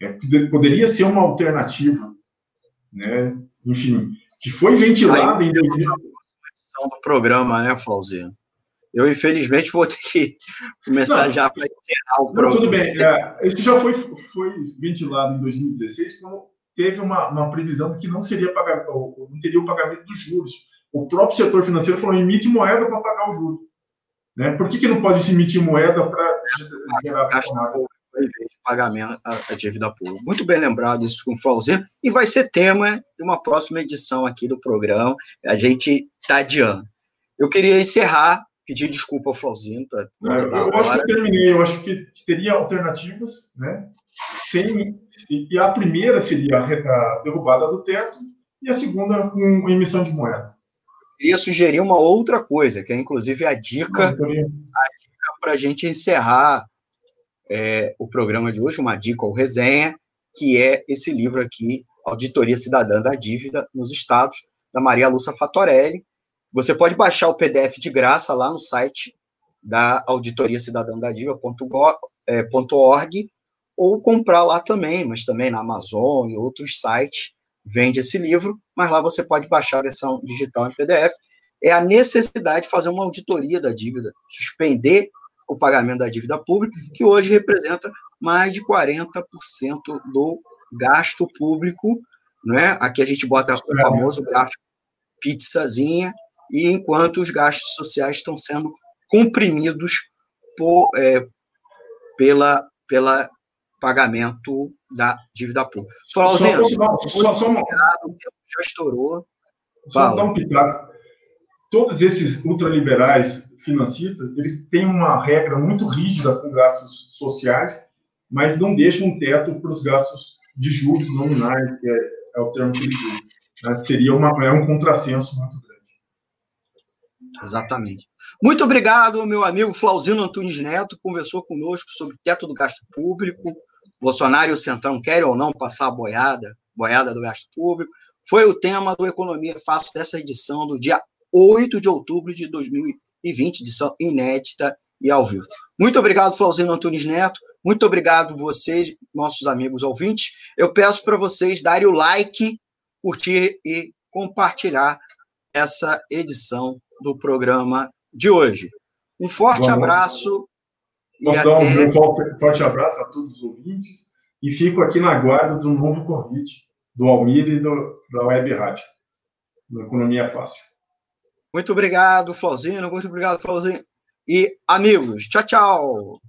É, poderia ser uma alternativa, né? enfim, que foi ventilada em... do programa, né, Flauzinho? Eu, infelizmente, vou ter que começar não, já para encerrar o programa. Tudo bem, é, isso já foi, foi ventilado em 2016 como teve uma, uma previsão de que não seria pagamento, não teria o pagamento dos juros. O próprio setor financeiro falou: emite moeda para pagar os juros. Né? Por que, que não pode se emitir moeda para gerar pagamento a, dívida pública. Muito bem lembrado isso com o Flauzino, e vai ser tema de uma próxima edição aqui do programa. A gente está adiando. Eu queria encerrar, pedir desculpa ao Flauzino. Pra, é, eu acho que eu terminei, eu acho que teria alternativas, né? Sem, e a primeira seria a derrubada do teto e a segunda com emissão de moeda. Queria sugerir uma outra coisa, que é inclusive a dica, para a gente encerrar é, o programa de hoje, uma dica ou resenha, que é esse livro aqui, Auditoria Cidadã da Dívida nos Estados, da Maria Lúcia Fatorelli. Você pode baixar o PDF de graça lá no site da Auditoria Cidadã da Dívida.org ou comprar lá também, mas também na Amazon e outros sites vende esse livro, mas lá você pode baixar a versão digital em PDF. É a necessidade de fazer uma auditoria da dívida, suspender o pagamento da dívida pública, que hoje representa mais de 40% do gasto público não é? Aqui a gente bota o famoso gráfico pizzazinha, e enquanto os gastos sociais estão sendo comprimidos por, é, pela, pela pagamento da dívida pública. Flauzinho, só, só, uma... já estourou. Só dar um pitaco. Todos esses ultraliberais financistas, eles têm uma regra muito rígida com gastos sociais, mas não deixam um teto para os gastos de juros nominais, que é, é o termo que eles usam. Né? Seria uma, é um contrassenso muito grande. Exatamente. Muito obrigado, meu amigo Flauzino Antunes Neto, conversou conosco sobre teto do gasto público. Bolsonaro e o Centrão querem ou não passar a boiada, boiada do gasto público. Foi o tema do Economia Fácil dessa edição do dia 8 de outubro de 2020, edição inédita e ao vivo. Muito obrigado, Flauzino Antunes Neto. Muito obrigado vocês, nossos amigos ouvintes. Eu peço para vocês darem o like, curtir e compartilhar essa edição do programa de hoje. Um forte abraço. Nós damos até... um forte, forte abraço a todos os ouvintes e fico aqui na guarda do novo convite do Almir e do, da Web Rádio, do Economia Fácil. Muito obrigado, Flauzino. Muito obrigado, Flauzino. E amigos, tchau, tchau.